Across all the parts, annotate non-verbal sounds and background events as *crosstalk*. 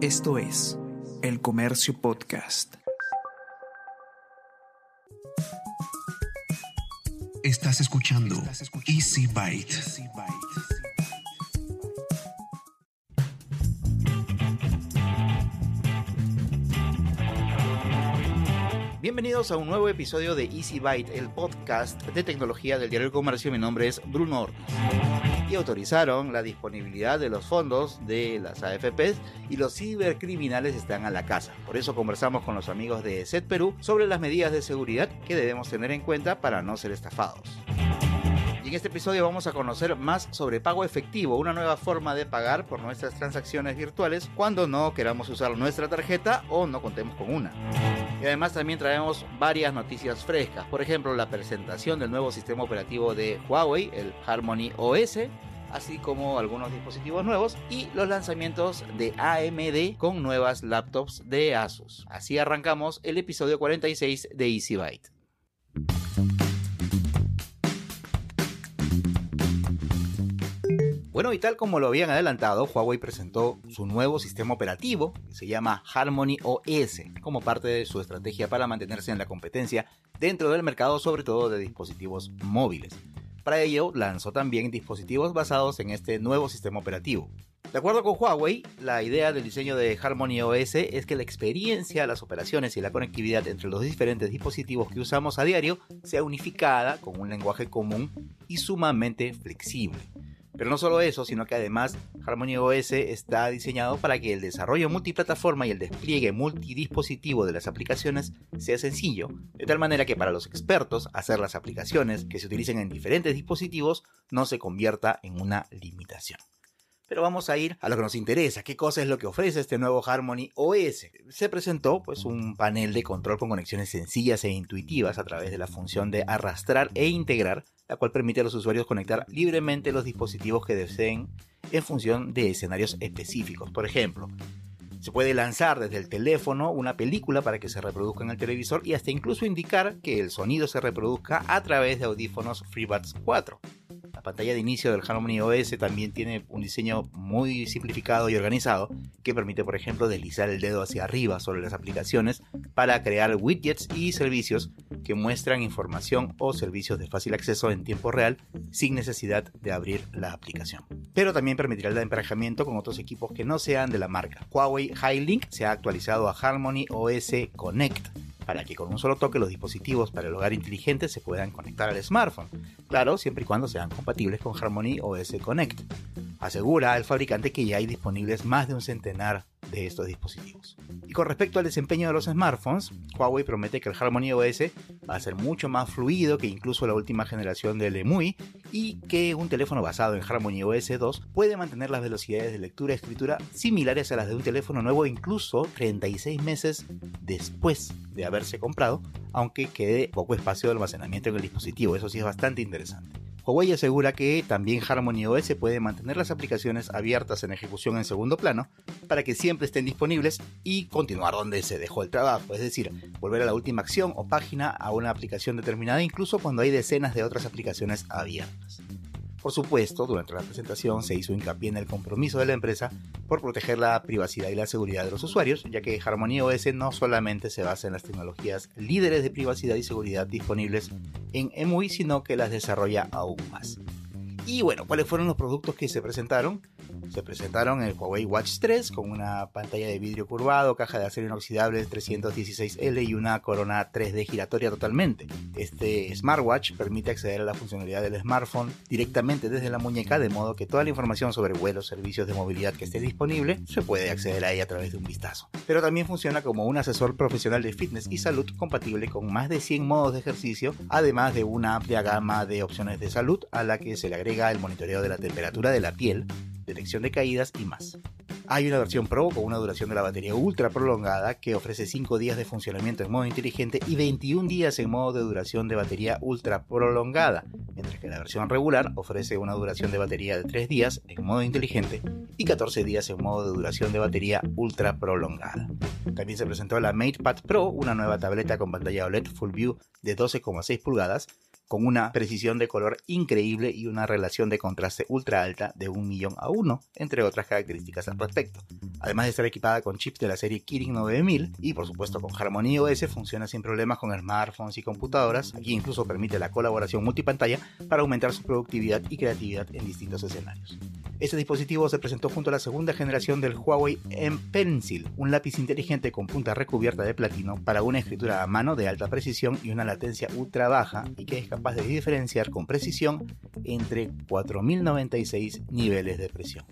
Esto es El Comercio Podcast. Estás escuchando Easy Byte. Bienvenidos a un nuevo episodio de Easy Byte, el podcast de tecnología del diario El Comercio. Mi nombre es Bruno Ortiz. Y autorizaron la disponibilidad de los fondos de las AFPs y los cibercriminales están a la casa. Por eso conversamos con los amigos de SET Perú sobre las medidas de seguridad que debemos tener en cuenta para no ser estafados. Y en este episodio vamos a conocer más sobre pago efectivo, una nueva forma de pagar por nuestras transacciones virtuales cuando no queramos usar nuestra tarjeta o no contemos con una. Y además también traemos varias noticias frescas, por ejemplo la presentación del nuevo sistema operativo de Huawei, el Harmony OS, así como algunos dispositivos nuevos y los lanzamientos de AMD con nuevas laptops de Asus. Así arrancamos el episodio 46 de Easy Byte. Bueno, y tal como lo habían adelantado, Huawei presentó su nuevo sistema operativo, que se llama Harmony OS, como parte de su estrategia para mantenerse en la competencia dentro del mercado, sobre todo de dispositivos móviles. Para ello, lanzó también dispositivos basados en este nuevo sistema operativo. De acuerdo con Huawei, la idea del diseño de Harmony OS es que la experiencia, las operaciones y la conectividad entre los diferentes dispositivos que usamos a diario sea unificada con un lenguaje común y sumamente flexible. Pero no solo eso, sino que además Harmony OS está diseñado para que el desarrollo multiplataforma y el despliegue multidispositivo de las aplicaciones sea sencillo, de tal manera que para los expertos hacer las aplicaciones que se utilicen en diferentes dispositivos no se convierta en una limitación. Pero vamos a ir a lo que nos interesa, qué cosa es lo que ofrece este nuevo Harmony OS. Se presentó pues un panel de control con conexiones sencillas e intuitivas a través de la función de arrastrar e integrar, la cual permite a los usuarios conectar libremente los dispositivos que deseen en función de escenarios específicos. Por ejemplo, se puede lanzar desde el teléfono una película para que se reproduzca en el televisor y hasta incluso indicar que el sonido se reproduzca a través de audífonos FreeBuds 4. La pantalla de inicio del Harmony OS también tiene un diseño muy simplificado y organizado que permite, por ejemplo, deslizar el dedo hacia arriba sobre las aplicaciones para crear widgets y servicios que muestran información o servicios de fácil acceso en tiempo real sin necesidad de abrir la aplicación. Pero también permitirá el emparejamiento con otros equipos que no sean de la marca. Huawei High-Link se ha actualizado a Harmony OS Connect para que con un solo toque los dispositivos para el hogar inteligente se puedan conectar al smartphone. Claro, siempre y cuando sean compatibles con Harmony OS Connect. Asegura el fabricante que ya hay disponibles más de un centenar de estos dispositivos. Y con respecto al desempeño de los smartphones, Huawei promete que el Harmony OS va a ser mucho más fluido que incluso la última generación del EMUI y que un teléfono basado en Harmony OS 2 puede mantener las velocidades de lectura y escritura similares a las de un teléfono nuevo incluso 36 meses después de haberse comprado, aunque quede poco espacio de almacenamiento en el dispositivo. Eso sí es bastante interesante. Huawei asegura que también Harmony OS puede mantener las aplicaciones abiertas en ejecución en segundo plano para que siempre estén disponibles y continuar donde se dejó el trabajo, es decir, volver a la última acción o página a una aplicación determinada incluso cuando hay decenas de otras aplicaciones abiertas. Por supuesto, durante la presentación se hizo hincapié en el compromiso de la empresa por proteger la privacidad y la seguridad de los usuarios, ya que Harmony OS no solamente se basa en las tecnologías líderes de privacidad y seguridad disponibles en EMUI, sino que las desarrolla aún más. Y bueno, ¿cuáles fueron los productos que se presentaron? Se presentaron el Huawei Watch 3 con una pantalla de vidrio curvado, caja de acero inoxidable 316L y una corona 3D giratoria totalmente. Este smartwatch permite acceder a la funcionalidad del smartphone directamente desde la muñeca, de modo que toda la información sobre vuelos, servicios de movilidad que esté disponible se puede acceder a ella a través de un vistazo. Pero también funciona como un asesor profesional de fitness y salud compatible con más de 100 modos de ejercicio, además de una amplia gama de opciones de salud a la que se le agrega el monitoreo de la temperatura de la piel, detección de caídas y más. Hay una versión Pro con una duración de la batería ultra prolongada que ofrece 5 días de funcionamiento en modo inteligente y 21 días en modo de duración de batería ultra prolongada, mientras que la versión regular ofrece una duración de batería de 3 días en modo inteligente y 14 días en modo de duración de batería ultra prolongada. También se presentó la MatePad Pro, una nueva tableta con pantalla OLED Full View de 12,6 pulgadas con una precisión de color increíble y una relación de contraste ultra alta de un millón a uno, entre otras características al respecto. Además de estar equipada con chips de la serie Kirin 9000 y por supuesto con Harmony OS, funciona sin problemas con smartphones y computadoras. Aquí incluso permite la colaboración multipantalla para aumentar su productividad y creatividad en distintos escenarios. Este dispositivo se presentó junto a la segunda generación del Huawei M Pencil, un lápiz inteligente con punta recubierta de platino para una escritura a mano de alta precisión y una latencia ultra baja y que es capaz de diferenciar con precisión entre 4096 niveles de presión.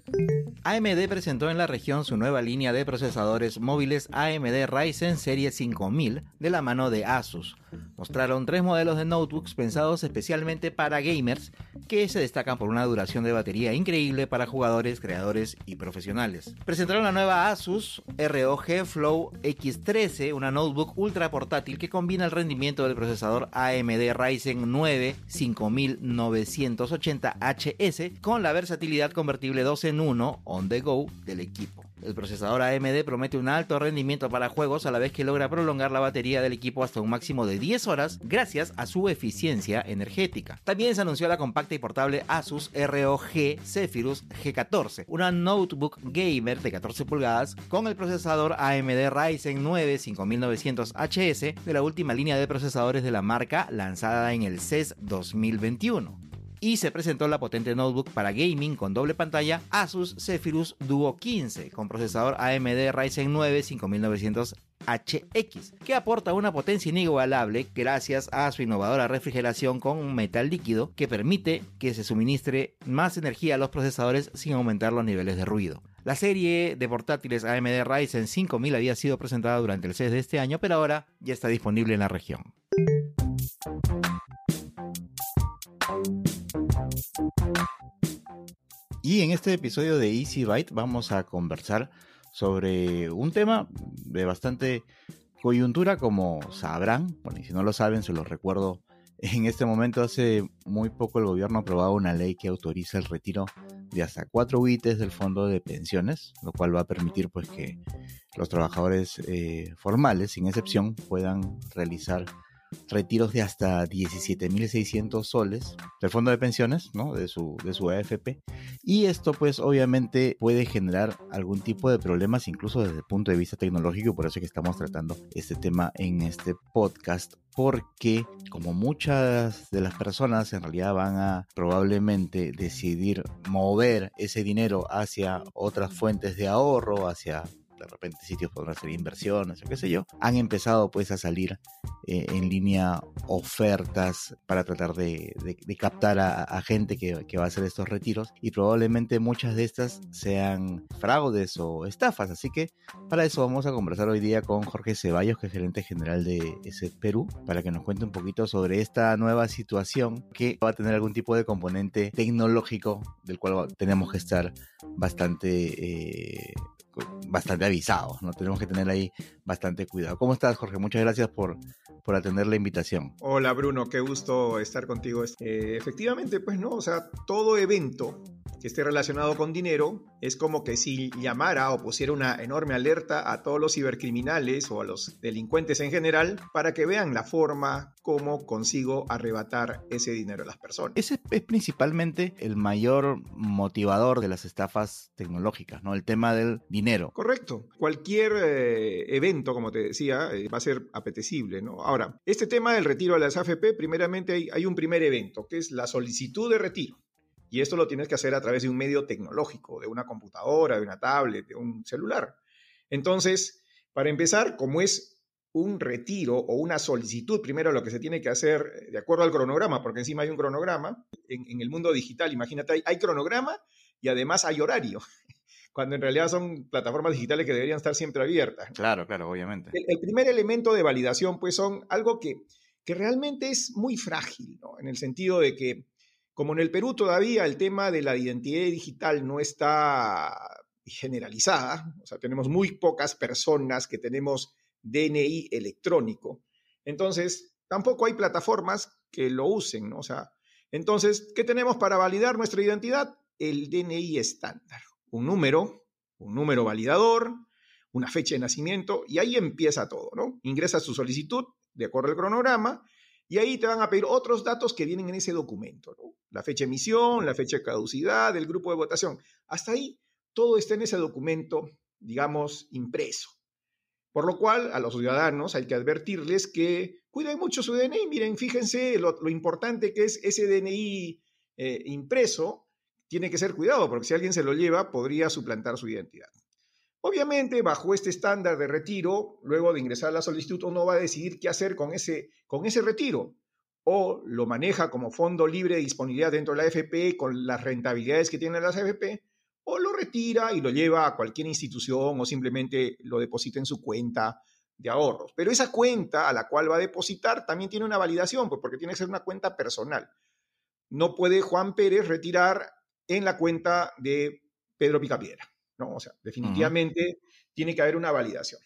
AMD presentó en la región su nueva línea de procesadores móviles AMD Ryzen Serie 5000 de la mano de Asus. Mostraron tres modelos de notebooks pensados especialmente para gamers que se destacan por una duración de batería increíble para jugadores, creadores y profesionales. Presentaron la nueva Asus ROG Flow X13, una notebook ultra portátil que combina el rendimiento del procesador AMD Ryzen 9 5980HS con la versatilidad convertible 2 en 1 on the go del equipo. El procesador AMD promete un alto rendimiento para juegos a la vez que logra prolongar la batería del equipo hasta un máximo de 10 horas gracias a su eficiencia energética. También se anunció la compacta y portable Asus ROG Zephyrus G14, una notebook gamer de 14 pulgadas con el procesador AMD Ryzen 9 5900HS de la última línea de procesadores de la marca lanzada en el CES 2021 y se presentó la potente notebook para gaming con doble pantalla Asus Zephyrus Duo 15 con procesador AMD Ryzen 9 5900HX, que aporta una potencia inigualable gracias a su innovadora refrigeración con metal líquido que permite que se suministre más energía a los procesadores sin aumentar los niveles de ruido. La serie de portátiles AMD Ryzen 5000 había sido presentada durante el CES de este año, pero ahora ya está disponible en la región. Y en este episodio de Easy Byte vamos a conversar sobre un tema de bastante coyuntura, como sabrán. Bueno, y si no lo saben, se los recuerdo. En este momento, hace muy poco, el gobierno ha aprobado una ley que autoriza el retiro de hasta 4 UITs del fondo de pensiones, lo cual va a permitir pues que los trabajadores eh, formales, sin excepción, puedan realizar retiros de hasta 17.600 soles del fondo de pensiones, ¿no? De su, de su AFP. Y esto pues obviamente puede generar algún tipo de problemas incluso desde el punto de vista tecnológico, por eso es que estamos tratando este tema en este podcast, porque como muchas de las personas en realidad van a probablemente decidir mover ese dinero hacia otras fuentes de ahorro, hacia de repente sitios podrán hacer inversiones o qué sé yo, han empezado pues a salir eh, en línea ofertas para tratar de, captar a, gente que, va a hacer estos retiros y probablemente muchas de estas sean fraudes o estafas. Así que para eso vamos a conversar hoy día con Jorge Ceballos, que es gerente general de ese Perú, para que nos cuente un poquito sobre esta nueva situación que va a tener algún tipo de componente tecnológico del cual tenemos que estar bastante eh, bastante avisados, ¿no? Tenemos que tener ahí bastante cuidado. ¿Cómo estás, Jorge? Muchas gracias por, por atender la invitación. Hola, Bruno, qué gusto estar contigo. Eh, efectivamente, pues no, o sea, todo evento que esté relacionado con dinero, es como que si llamara o pusiera una enorme alerta a todos los cibercriminales o a los delincuentes en general para que vean la forma como consigo arrebatar ese dinero a las personas. Ese es principalmente el mayor motivador de las estafas tecnológicas, ¿no? El tema del dinero. Correcto. Cualquier eh, evento, como te decía, eh, va a ser apetecible, ¿no? Ahora, este tema del retiro de las AFP, primeramente hay un primer evento, que es la solicitud de retiro. Y esto lo tienes que hacer a través de un medio tecnológico, de una computadora, de una tablet, de un celular. Entonces, para empezar, como es un retiro o una solicitud, primero lo que se tiene que hacer eh, de acuerdo al cronograma, porque encima hay un cronograma, en, el mundo digital, imagínate, hay, cronograma y además hay horario, *laughs* cuando en realidad son plataformas digitales que deberían estar siempre abiertas. Claro, claro, obviamente. El, primer elemento de validación, pues son algo que, que realmente es muy frágil, ¿no? en el sentido de que como en el Perú todavía el tema de la identidad digital no está generalizada, o sea, tenemos muy pocas personas que tenemos DNI electrónico, entonces tampoco hay plataformas que lo usen, ¿no? O sea, entonces, ¿qué tenemos para validar nuestra identidad? El DNI estándar, un número, un número validador, una fecha de nacimiento, y ahí empieza todo, ¿no? Ingresa su solicitud de acuerdo al cronograma, Y ahí te van a pedir otros datos que vienen en ese documento, ¿no? La fecha de emisión, la fecha de caducidad, del grupo de votación. Hasta ahí todo está en ese documento, digamos, impreso. Por lo cual, a los ciudadanos hay que advertirles que cuiden mucho su DNI. Miren, fíjense lo, importante que es ese DNI eh, impreso. Tiene que ser cuidado, porque si alguien se lo lleva, podría suplantar su identidad. Obviamente, bajo este estándar de retiro, luego de ingresar la solicitud, uno va a decidir qué hacer con ese, con ese retiro. O lo maneja como fondo libre de disponibilidad dentro de la AFP con las rentabilidades que tienen las AFP, o lo retira y lo lleva a cualquier institución o simplemente lo deposita en su cuenta de ahorros. Pero esa cuenta a la cual va a depositar también tiene una validación, pues, porque tiene que ser una cuenta personal. No puede Juan Pérez retirar en la cuenta de Pedro Picapiedra. ¿No? O sea, definitivamente tiene que haber una validación.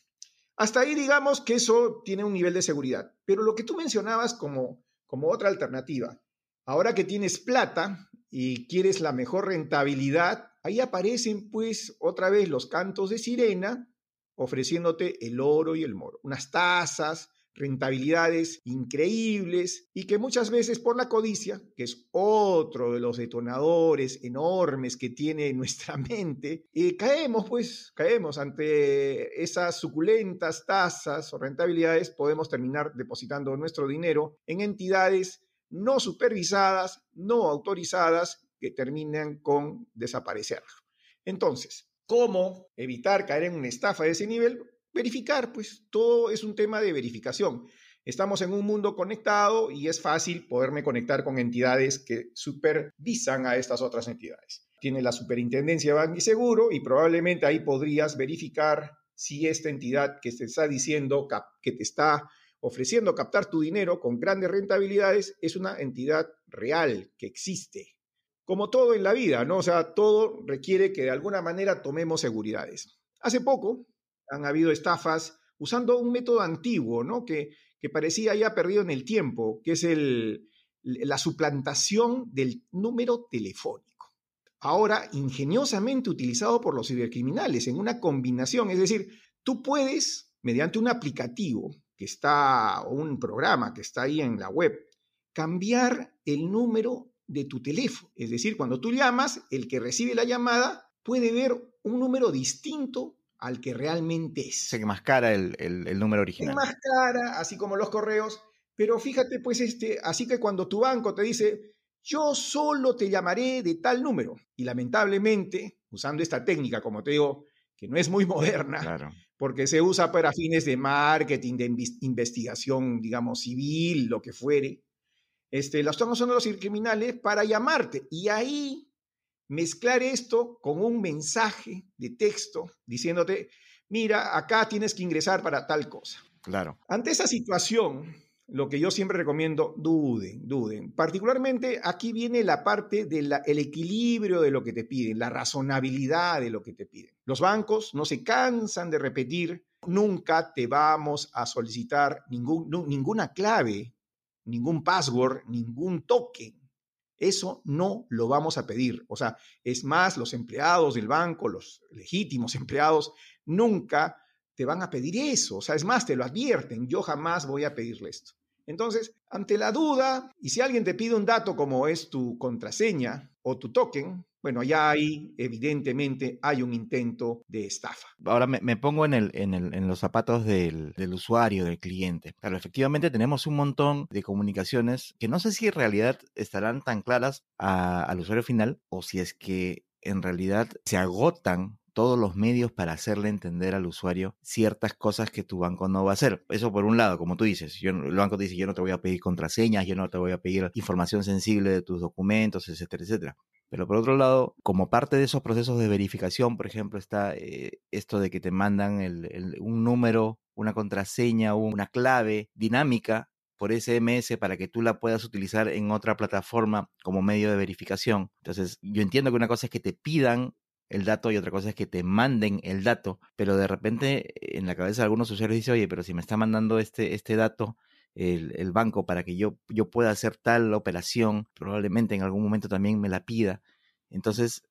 Hasta ahí digamos que eso tiene un nivel de seguridad. Pero lo que tú mencionabas como, como otra alternativa, ahora que tienes plata y quieres la mejor rentabilidad, ahí aparecen pues otra vez los cantos de sirena ofreciéndote el oro y el moro, unas tasas, rentabilidades increíbles y que muchas veces por la codicia, que es otro de los detonadores enormes que tiene nuestra *laughs* mente, eh, caemos pues, caemos ante esas suculentas tasas o rentabilidades, podemos terminar depositando nuestro dinero en entidades no supervisadas, no autorizadas, que terminan con desaparecer. Entonces, ¿cómo evitar caer en una estafa de ese nivel? Verificar, pues todo es un tema de verificación. Estamos en un mundo conectado y es fácil poderme conectar con entidades que supervisan a estas otras entidades. Tiene la superintendencia de Banco y Seguro y probablemente ahí podrías verificar si esta entidad que te está diciendo que te está ofreciendo captar tu dinero con grandes rentabilidades es una entidad real que existe. Como todo en la vida, ¿no? O sea, todo requiere que de alguna manera tomemos seguridades. Hace poco han habido estafas usando un método antiguo, ¿no? Que, que parecía ya perdido en el tiempo, que es el, la suplantación del número telefónico. Ahora ingeniosamente utilizado por los cibercriminales en una combinación, es decir, tú puedes, mediante un aplicativo que está, o un programa que está ahí en la web, cambiar el número de tu teléfono. Es decir, cuando tú llamas, el que recibe la llamada puede ver un número distinto al que realmente es. Se más cara el, el, número original. más cara, así como los correos. Pero fíjate, pues, este, así que cuando tu banco te dice, yo solo te llamaré de tal número, y lamentablemente, usando esta técnica, como te digo, que no es muy moderna, porque se usa para fines de marketing, de investigación, digamos, civil, lo que fuere, este, la están usando los criminales para llamarte. Y ahí mezclar esto con un mensaje de texto diciéndote, mira, acá tienes que ingresar para tal cosa. Claro. Ante esa situación, lo que yo siempre recomiendo, duden, duden. Particularmente aquí viene la parte del equilibrio de lo que te piden, la razonabilidad de lo que te piden. Los bancos no se cansan de repetir, nunca te vamos a solicitar ningún, ninguna clave, ningún password, ningún token eso no lo vamos a pedir. O sea, es más, los empleados del banco, los legítimos *laughs* empleados, nunca te van a pedir eso. O sea, es más, te lo advierten. Yo jamás voy a pedirle esto. Entonces, ante la duda, y si alguien te pide un dato como es tu contraseña o tu token, bueno, ya ahí evidentemente hay un intento de estafa. Ahora me, pongo en, el, en, los zapatos del, usuario, del cliente. Claro, efectivamente tenemos un montón de comunicaciones que no sé si en realidad estarán tan claras al usuario final o si es que en realidad se agotan todos los medios para hacerle entender al usuario ciertas cosas que tu banco no va a hacer. Eso por un lado, como tú dices, yo, el banco dice, yo no te voy a pedir contraseñas, yo no te voy a pedir información sensible de tus documentos, etcétera, etcétera. Pero por otro lado, como parte de esos procesos de verificación, por ejemplo, está eh, esto de que te mandan un número, una contraseña una clave dinámica por SMS para que tú la puedas utilizar en otra plataforma como medio de verificación. Entonces, yo entiendo que una cosa es que te pidan el dato y otra cosa es que te manden el dato, pero de repente en la cabeza de algunos usuarios dice, oye, pero si me está mandando este, este dato, el, banco para que yo, yo pueda hacer tal operación, probablemente en algún momento también me la pida. Entonces,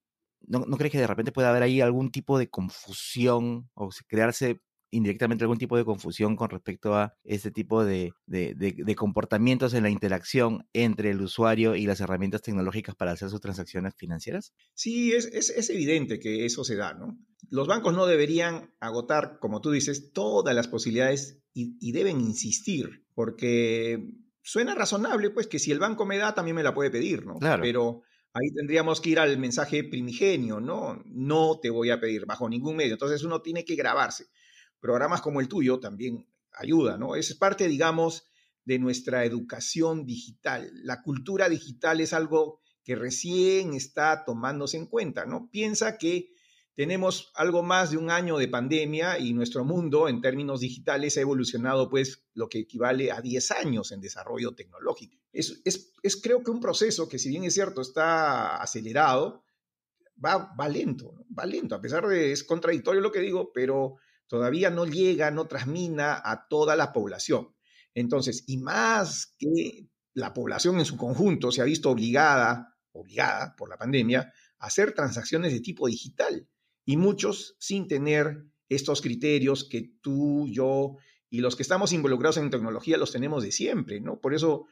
¿no, ¿no crees que de repente pueda haber ahí algún tipo de confusión o crearse indirectamente algún tipo de confusión con respecto a este tipo de, de, comportamientos en la interacción entre el usuario y las herramientas tecnológicas para hacer sus transacciones financieras? Sí, es, es, es evidente que eso se da, ¿no? Los bancos no deberían agotar, como tú dices, todas las posibilidades y, y deben insistir, porque suena razonable, pues, que si el banco me da, también me la puede pedir, ¿no? Claro. Pero ahí tendríamos que ir al mensaje primigenio, ¿no? No te voy a pedir bajo ningún medio. Entonces uno tiene que grabarse. Programas como el tuyo también ayudan, ¿no? Es parte, digamos, de nuestra educación digital. La cultura digital es algo que recién está tomándose en cuenta, ¿no? Piensa que tenemos algo más de un año de pandemia y nuestro mundo en términos digitales ha evolucionado pues lo que equivale a 10 años en desarrollo tecnológico. Es, es, es creo que un proceso que si bien es cierto está acelerado, va, va lento, ¿no? va lento, a pesar de es contradictorio lo que digo, pero todavía no llega, no transmina a toda la población. Entonces, y más que la población en su conjunto se ha visto obligada, obligada por la pandemia, a hacer transacciones de tipo digital y muchos sin tener estos criterios que tú, yo y los que estamos involucrados en tecnología los tenemos de siempre, ¿no? Por eso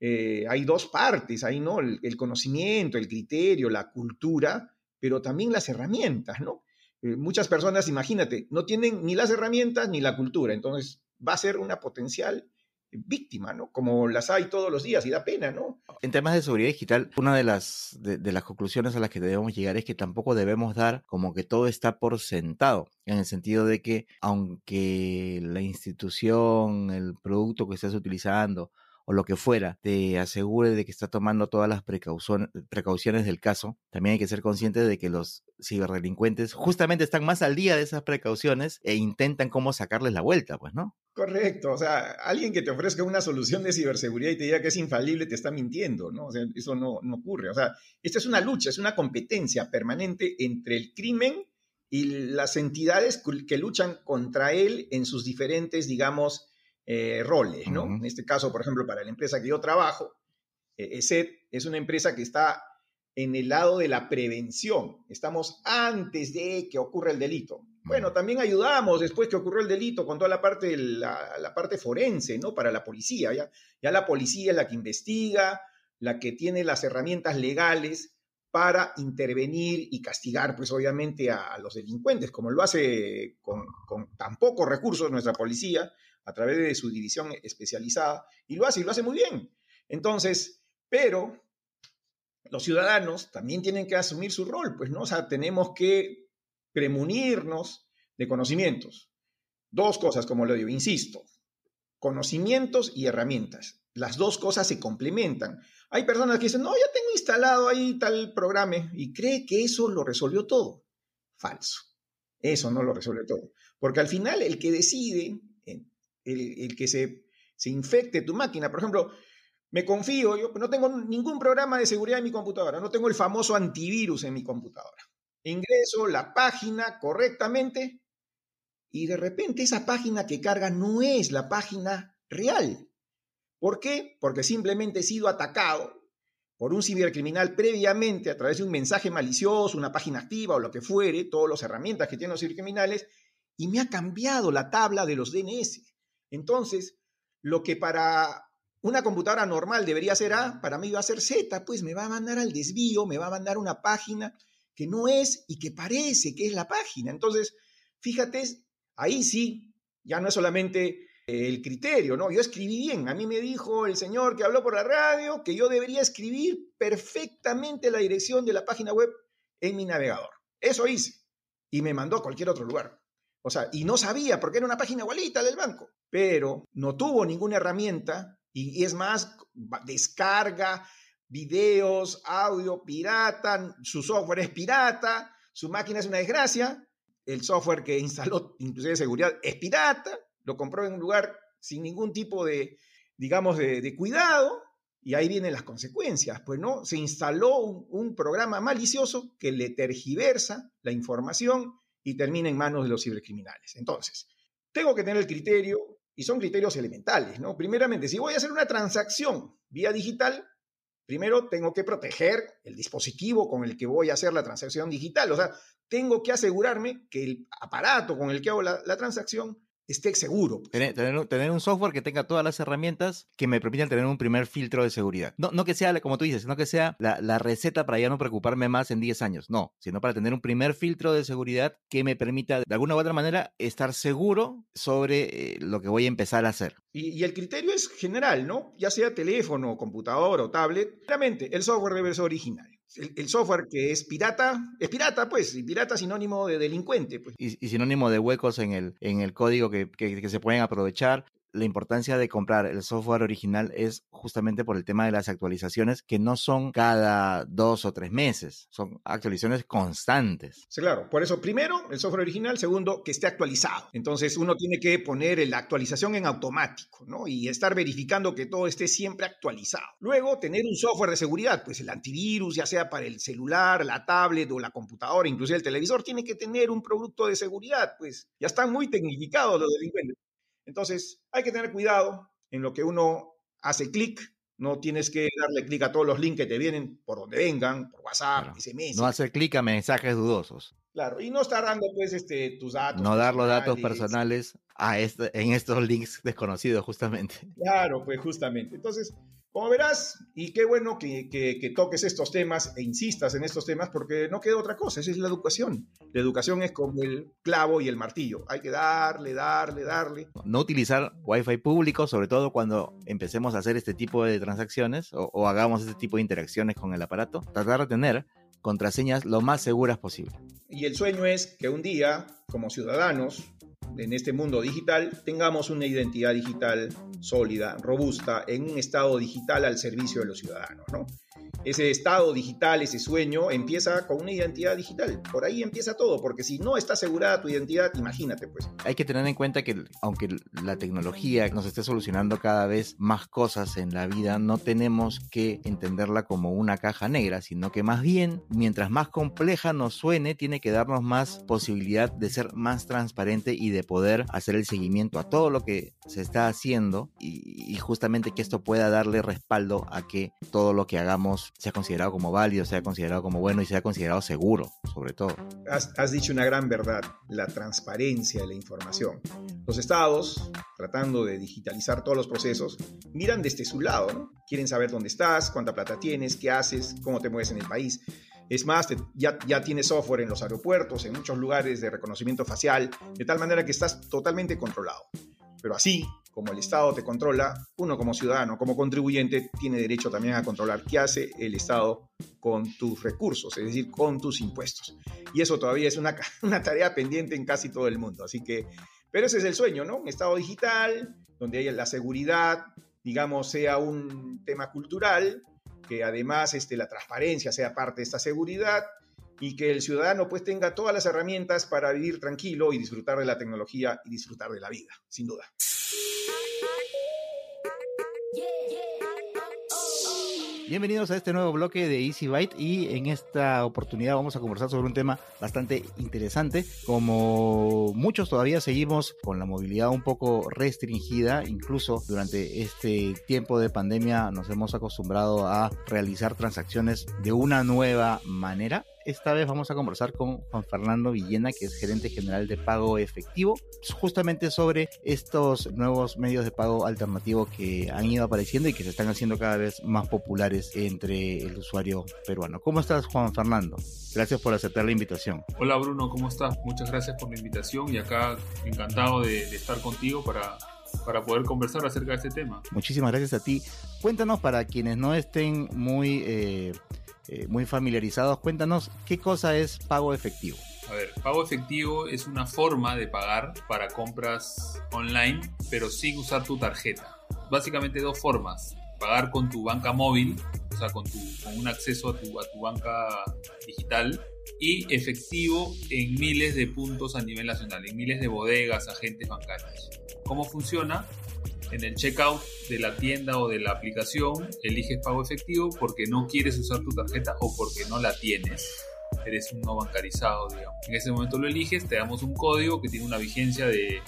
eh, hay dos partes ahí, ¿no? El, el, conocimiento, el criterio, la cultura, pero también las herramientas, ¿no? Eh, muchas personas, imagínate, no tienen ni las herramientas ni la cultura, entonces va a ser una potencial víctima, ¿no? Como las hay todos los días y da pena, ¿no? En temas de seguridad digital, una de las, de, las conclusiones a las que debemos llegar es que tampoco debemos dar como que todo está por sentado, en el sentido de que aunque la institución, el producto que estés utilizando o lo que fuera, te asegure de que está tomando todas las precauciones del caso, también hay que ser consciente de que los ciberdelincuentes justamente están más al día de esas precauciones e intentan cómo sacarles la vuelta, pues, ¿no? Correcto, o sea, alguien que te ofrezca una solución de ciberseguridad y te diga que es infalible te está mintiendo, ¿no? O sea, eso no, no ocurre. O sea, esta es una lucha, es una competencia permanente entre el crimen y las entidades que luchan contra él en sus diferentes, digamos, eh, roles, ¿no? Uh -huh. En este caso, por ejemplo, para la empresa que yo trabajo, eh, ESET es una empresa que está en el lado de la prevención. Estamos antes de que ocurra el delito. Bueno, también ayudamos después que ocurrió el delito con toda la parte, la, la parte forense, ¿no? Para la policía. ¿ya? ya la policía es la que investiga, la que tiene las herramientas legales para intervenir y castigar, pues obviamente, a, a los delincuentes, como lo hace con, con tan pocos recursos nuestra policía, a través de su división especializada, y lo hace, y lo hace muy bien. Entonces, pero los ciudadanos también tienen que asumir su rol, pues, ¿no? O sea, tenemos que premunirnos de conocimientos. Dos cosas, como lo digo, insisto, conocimientos y herramientas. Las dos cosas se complementan. Hay personas que dicen, no, ya tengo instalado ahí tal programa y cree que eso lo resolvió todo. Falso. Eso no lo resuelve todo. Porque al final el que decide, el, que se, se infecte tu máquina, por ejemplo, me confío, yo no tengo ningún programa de seguridad en mi computadora, no tengo el famoso antivirus en mi computadora. Ingreso la página correctamente y de repente esa página que carga no es la página real. ¿Por qué? Porque simplemente he sido atacado por un cibercriminal previamente a través de un mensaje malicioso, una página activa o lo que fuere, todas las herramientas que tienen los cibercriminales, y me ha cambiado la tabla de los DNS. Entonces, lo que para una computadora normal debería ser A, para mí va a ser Z, pues me va a mandar al desvío, me va a mandar una página que no es y que parece que es la página. Entonces, fíjate, ahí sí, ya no es solamente el criterio, ¿no? Yo escribí bien. A mí me dijo el señor que habló por la radio que yo debería escribir perfectamente la dirección de la página web en mi navegador. Eso hice. Y me mandó a cualquier otro lugar. O sea, y no sabía porque era una página igualita del banco. Pero no tuvo ninguna herramienta y, es más, descarga videos, audio pirata, su software es pirata, su máquina es una desgracia, el software que instaló, inclusive de seguridad, es pirata, lo compró en un lugar sin ningún tipo de, digamos, de, cuidado, y ahí vienen las consecuencias, pues no, se instaló un, programa malicioso que le tergiversa la información y termina en manos de los cibercriminales. Entonces, tengo que tener el criterio, y son criterios elementales, ¿no? Primeramente, si voy a hacer una transacción vía digital, Primero tengo que proteger el dispositivo con el que voy a hacer la transacción digital. O sea, tengo que asegurarme que el aparato con el que hago la, la transacción esté seguro. Pues. Tener, tener, tener, un software que tenga todas las herramientas que me permitan tener un primer filtro de seguridad. No, no que sea, como tú dices, no que sea la, la, receta para ya no preocuparme más en 10 años, no, sino para tener un primer filtro de seguridad que me permita de alguna u otra manera estar seguro sobre eh, lo que voy a empezar a hacer. Y, y, el criterio es general, ¿no? Ya sea teléfono, computador o tablet, realmente el software debe ser original el, software que es pirata, es pirata, pues, y pirata sinónimo de delincuente. Pues. Y, y sinónimo de huecos en el, en el código que, que, que se pueden aprovechar la importancia de comprar el software original es justamente por el tema de las actualizaciones que no son cada dos o tres meses, son actualizaciones constantes. Sí, claro, por eso primero el software original, segundo que esté actualizado. Entonces uno tiene que poner la actualización en automático, ¿no? Y estar verificando que todo esté siempre actualizado. Luego tener un software de seguridad, pues el antivirus, ya sea para el celular, la tablet o la computadora, inclusive el televisor, tiene que tener un producto de seguridad, pues ya están muy tecnificados los delincuentes. Entonces, hay que tener cuidado en lo que uno hace clic. No tienes que darle clic a todos los links que te vienen por donde vengan, por WhatsApp, Claro. SMS. No hacer clic a mensajes dudosos. Claro, y no estar dando pues este, tus datos. No dar los datos personales. personales a este, en estos links desconocidos, justamente. Claro, pues justamente. Entonces, como verás, y qué bueno que, que, que, toques estos temas e insistas en estos temas, porque no queda otra cosa, esa es la educación. La educación es como el clavo y el martillo. Hay que darle, darle, darle. No utilizar Wi-Fi público, sobre todo cuando empecemos a hacer este tipo de transacciones o, o hagamos este tipo de interacciones con el aparato. Tratar de tener contraseñas lo más seguras posible. Y el sueño es que un día, como ciudadanos, en este mundo digital tengamos una identidad digital sólida, robusta, en un estado digital al servicio de los ciudadanos, ¿no? Ese estado digital, ese sueño, empieza con una identidad digital. Por ahí empieza todo, porque si no está asegurada tu identidad, imagínate, pues. Hay que tener en cuenta que aunque la tecnología nos esté solucionando cada vez más cosas en la vida, no tenemos que entenderla como una caja negra, sino que más bien, mientras más compleja nos suene, tiene que darnos más posibilidad de ser más transparente y de poder hacer el seguimiento a todo lo que se está haciendo y, y justamente que esto pueda darle respaldo a que todo lo que hagamos sea considerado como válido, sea considerado como bueno y sea considerado seguro, sobre todo. Has, dicho una gran verdad, la transparencia de la información. Los estados, tratando de digitalizar todos los procesos, miran desde su lado. Quieren saber dónde estás, cuánta plata tienes, qué haces, cómo te mueves en el país. Es más, te, ya, ya tienes software en los aeropuertos, en muchos lugares de reconocimiento facial, de tal manera que estás totalmente controlado. Pero así, como el Estado te controla, uno como ciudadano, como contribuyente, tiene derecho también a controlar qué hace el Estado con tus recursos, es decir, con tus impuestos. Y eso todavía es *laughs* una, tarea pendiente en casi todo el mundo. Así que, pero ese es el sueño, ¿no? Un Estado digital, donde haya la seguridad, digamos, sea un tema cultural, que además este, la transparencia sea parte de esta seguridad y que el ciudadano pues tenga todas las herramientas para vivir tranquilo y disfrutar de la tecnología y disfrutar de la vida, sin duda. Bienvenidos a este nuevo bloque de Easy Byte y en esta oportunidad vamos a conversar sobre un tema bastante interesante. Como muchos todavía seguimos con la movilidad un poco restringida, incluso durante este tiempo de pandemia nos hemos acostumbrado a realizar transacciones de una nueva manera esta vez vamos a conversar con Juan Fernando Villena, que es gerente general de pago efectivo, justamente sobre estos nuevos medios de pago alternativo que han ido apareciendo y que se están haciendo cada vez más populares entre el usuario peruano. ¿Cómo estás, Juan Fernando? Gracias por aceptar la invitación. Hola, Bruno, ¿cómo estás? Muchas gracias por la invitación y acá encantado de, de estar contigo para para poder conversar acerca de este tema. Muchísimas gracias a ti. Cuéntanos para quienes no estén muy eh, eh, muy familiarizados, cuéntanos qué cosa es pago efectivo. A ver, pago efectivo es una forma de pagar para compras online, pero sin usar tu tarjeta. Básicamente dos formas. Pagar con tu banca móvil, o sea, con, un acceso a tu, a tu banca digital, y efectivo en miles de puntos a nivel nacional, en miles de bodegas, agentes bancarios. ¿Cómo funciona? En el checkout de la tienda o de la aplicación eliges pago efectivo porque no quieres usar tu tarjeta o porque no la tienes. Eres un no bancarizado, digamos. En ese momento lo eliges, te damos un código que tiene una vigencia de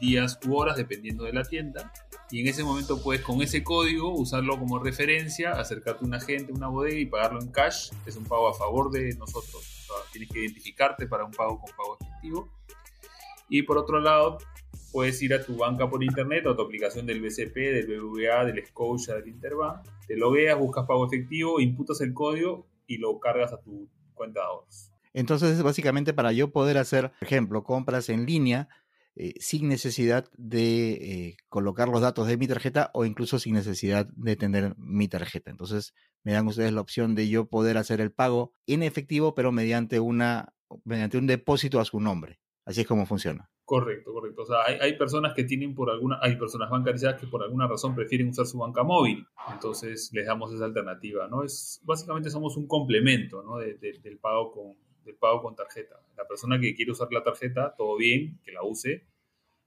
días u horas dependiendo de la tienda y en ese momento puedes con ese código usarlo como referencia, acercarte a un agente, una bodega y pagarlo en cash. Es un pago a favor de nosotros. O sea, tienes que identificarte para un pago con pago efectivo. Y por otro lado, puedes ir a tu banca por internet o a tu aplicación del BCP, del BBVA, del Scotia, del Interbank. Te logueas, buscas pago efectivo, imputas el código y lo cargas a tu cuenta de ahorros. Entonces, básicamente, para yo poder hacer, por ejemplo, compras en línea eh, sin necesidad de eh, colocar los datos de mi tarjeta o incluso sin necesidad de tener mi tarjeta. Entonces, me dan ustedes la opción de yo poder hacer el pago en efectivo, pero mediante, una, mediante un depósito a su nombre. Así es como funciona. Correcto, correcto. O sea, hay, hay, personas que tienen por alguna, hay personas bancarizadas que por alguna razón prefieren usar su banca móvil. Entonces les damos esa alternativa, ¿no? Es, básicamente somos un complemento, ¿no? De, de, del pago con, del pago con tarjeta. La persona que quiere usar la tarjeta, todo bien, que la use,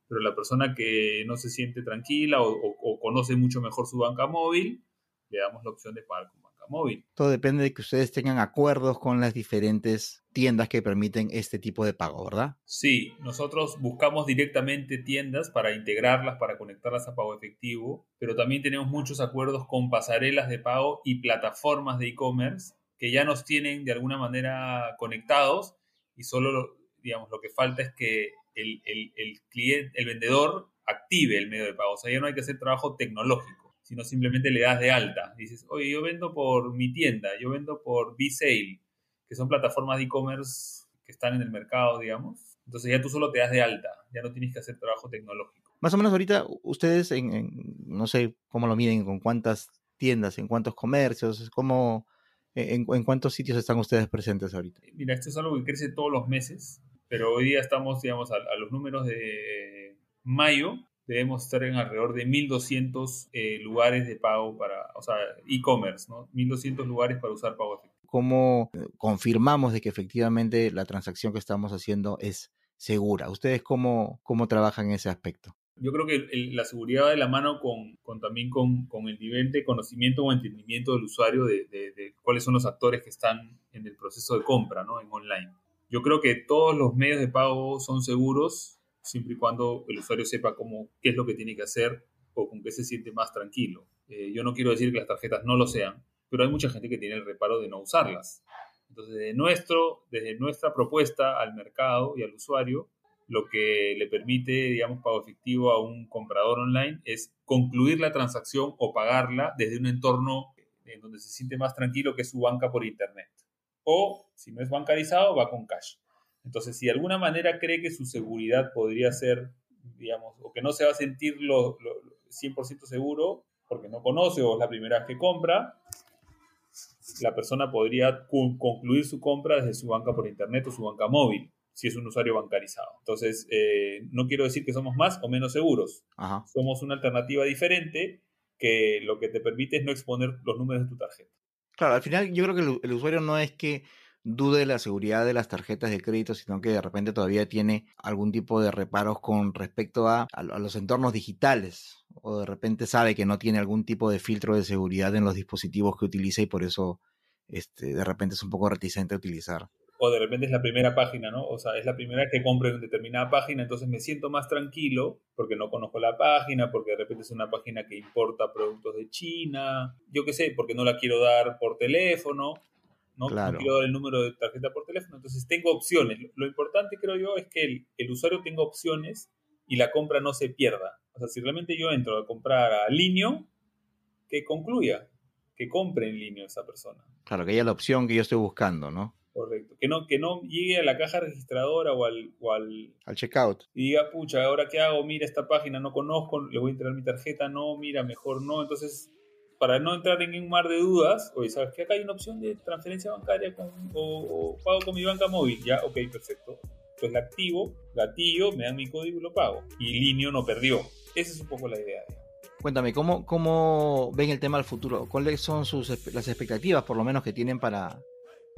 pero la persona que no se siente tranquila o, o, conoce mucho mejor su banca móvil, le damos la opción de pagar con móvil. Todo depende de que ustedes tengan acuerdos con las diferentes tiendas que permiten este tipo de pago, ¿verdad? Sí, nosotros buscamos directamente tiendas para integrarlas, para conectarlas a pago efectivo, pero también tenemos muchos acuerdos con pasarelas de pago y plataformas de e-commerce que ya nos tienen de alguna manera conectados y solo, digamos, lo que falta es que el, el, el cliente, el vendedor active el medio de pago. O sea, ya no hay que hacer trabajo tecnológico, sino simplemente le das de alta. Dices, oye, yo vendo por mi tienda, yo vendo por B-Sale, que son plataformas de e-commerce que están en el mercado, digamos. Entonces ya tú solo te das de alta, ya no tienes que hacer trabajo tecnológico. Más o menos ahorita ustedes, en, en no sé cómo lo miden, con cuántas tiendas, en cuántos comercios, cómo, en, en, cuántos sitios están ustedes presentes ahorita. Mira, esto es algo que crece todos los meses, pero hoy día estamos, digamos, a, a los números de mayo, debemos estar en alrededor de 1.200 eh, lugares de pago para, o sea, e-commerce, ¿no? 1.200 lugares para usar pago efectivo. ¿Cómo confirmamos de que efectivamente la transacción que estamos haciendo es segura? ¿Ustedes cómo, cómo trabajan en ese aspecto? Yo creo que el, la seguridad va de la mano con, con también con, con, el nivel de conocimiento o entendimiento del usuario de, de, de, cuáles son los actores que están en el proceso de compra, ¿no? En online. Yo creo que todos los medios de pago son seguros siempre y cuando el usuario sepa cómo, qué es lo que tiene que hacer o con qué se siente más tranquilo. Eh, yo no quiero decir que las tarjetas no lo sean, pero hay mucha gente que tiene el reparo de no usarlas. Entonces, desde, nuestro, desde nuestra propuesta al mercado y al usuario, lo que le permite, digamos, pago efectivo a un comprador online es concluir la transacción o pagarla desde un entorno en donde se siente más tranquilo que su banca por internet. O, si no es bancarizado, va con cash. Entonces, si de alguna manera cree que su seguridad podría ser, digamos, o que no se va a sentir lo, lo 100% seguro porque no conoce o es la primera vez que compra, la persona podría concluir su compra desde su banca por internet o su banca móvil si es un usuario bancarizado. Entonces, eh, no quiero decir que somos más o menos seguros. Ajá. Somos una alternativa diferente que lo que te permite es no exponer los números de tu tarjeta. Claro, al final yo creo que el, el usuario no es que dude de la seguridad de las tarjetas de crédito, sino que de repente todavía tiene algún tipo de reparos con respecto a, los entornos digitales, o de repente sabe que no tiene algún tipo de filtro de seguridad en los dispositivos que utiliza y por eso este, de repente es un poco reticente a utilizar o de repente es la primera página, ¿no? O sea, es la primera que compro en determinada página, entonces me siento más tranquilo porque no conozco la página, porque de repente es una página que importa productos de China, yo qué sé, porque no la quiero dar por teléfono, ¿no? Claro. no quiero dar el número de tarjeta por teléfono, entonces tengo opciones. Lo importante creo yo es que el, el usuario tenga opciones y la compra no se pierda. O sea, si realmente yo entro a comprar a Linio, que concluya, que compre en línea esa persona. Claro, que haya la opción que yo estoy buscando, ¿no? Correcto. Que no, que no llegue a la caja registradora o al, o al, al checkout. Y diga, pucha, ¿ahora qué hago? Mira, esta página no conozco, le voy a entregar mi tarjeta, no, mira, mejor no. Entonces, para no entrar en un mar de dudas, oye, ¿sabes que acá hay una opción de transferencia bancaria con, o, o, pago con mi banca móvil? Ya, ok, perfecto. Pues la activo, gatillo, me dan mi código y lo pago. Y Linio no perdió. Esa es un poco la idea. Cuéntame, ¿cómo, ¿cómo ven el tema del futuro? ¿Cuáles son sus, las expectativas, por lo menos, que tienen para,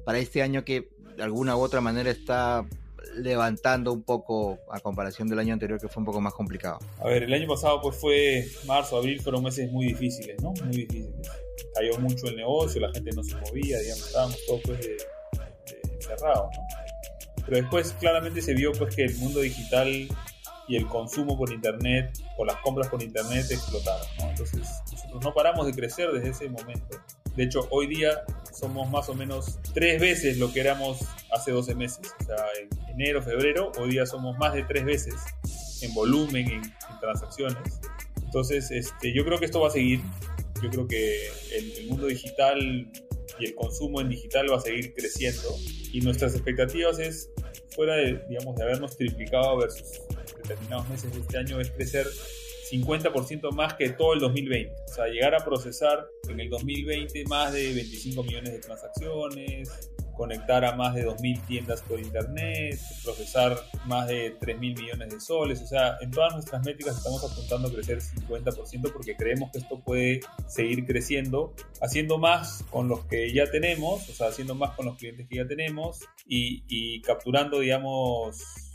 para este año que de alguna u otra manera está levantando un poco a comparación del año anterior que fue un poco más complicado. A ver, el año pasado pues fue marzo, abril, fueron meses muy difíciles, ¿no? Muy difíciles. Cayó mucho el negocio, la gente no se movía, digamos, estábamos todos pues de, de encerrados, ¿no? Pero después claramente se vio pues que el mundo digital y el consumo por Internet o las compras por Internet explotaron. Entonces nosotros no paramos de crecer desde ese momento. De hecho, hoy día somos más o menos tres veces lo que éramos hace 12 meses. O sea, en enero, febrero, hoy día somos más de tres veces en volumen, en, transacciones. Entonces, este, yo creo que esto va a seguir. Yo creo que el mundo digital y el consumo en digital va a seguir creciendo. Y nuestras expectativas es, fuera de, digamos, de habernos triplicado versus determinados meses de este año, es crecer 50% más que todo el 2020. O sea, llegar a procesar en el 2020 más de 25 millones de transacciones, conectar a más de 2.000 tiendas por internet, procesar más de 3.000 millones de soles. O sea, en todas nuestras métricas estamos apuntando a crecer 50% porque creemos que esto puede seguir creciendo, haciendo más con los que ya tenemos, o sea, haciendo más con los clientes que ya tenemos y, y capturando, digamos,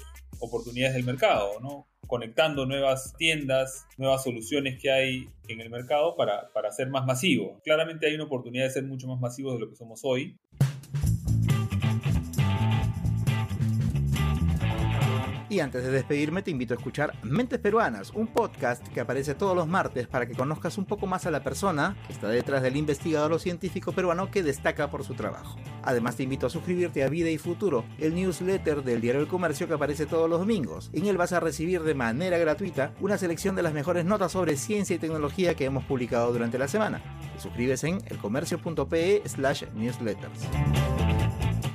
oportunidades del mercado, ¿no? conectando nuevas tiendas, nuevas soluciones que hay en el mercado para, para ser más masivo. Claramente hay una oportunidad de ser mucho más masivos de lo que somos hoy. Y antes de despedirme te invito a escuchar Mentes Peruanas, un podcast que aparece todos los martes para que conozcas un poco más a la persona que está detrás del investigador o científico peruano que destaca por su trabajo. Además te invito a suscribirte a Vida y Futuro, el newsletter del diario El Comercio que aparece todos los domingos. En él vas a recibir de manera gratuita una selección de las mejores notas sobre ciencia y tecnología que hemos publicado durante la semana. Te suscribes en elcomercio.pe slash newsletters.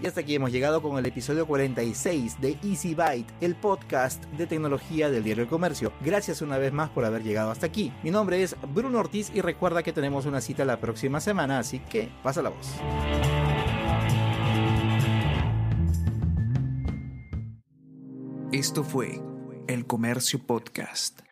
Y hasta aquí hemos llegado con el episodio 46 de Easy Byte, el podcast de tecnología del diario El Comercio. Gracias una vez más por haber llegado hasta aquí. Mi nombre es Bruno Ortiz y recuerda que tenemos una cita la próxima semana, así que pasa la voz. Esto fue El Comercio Podcast.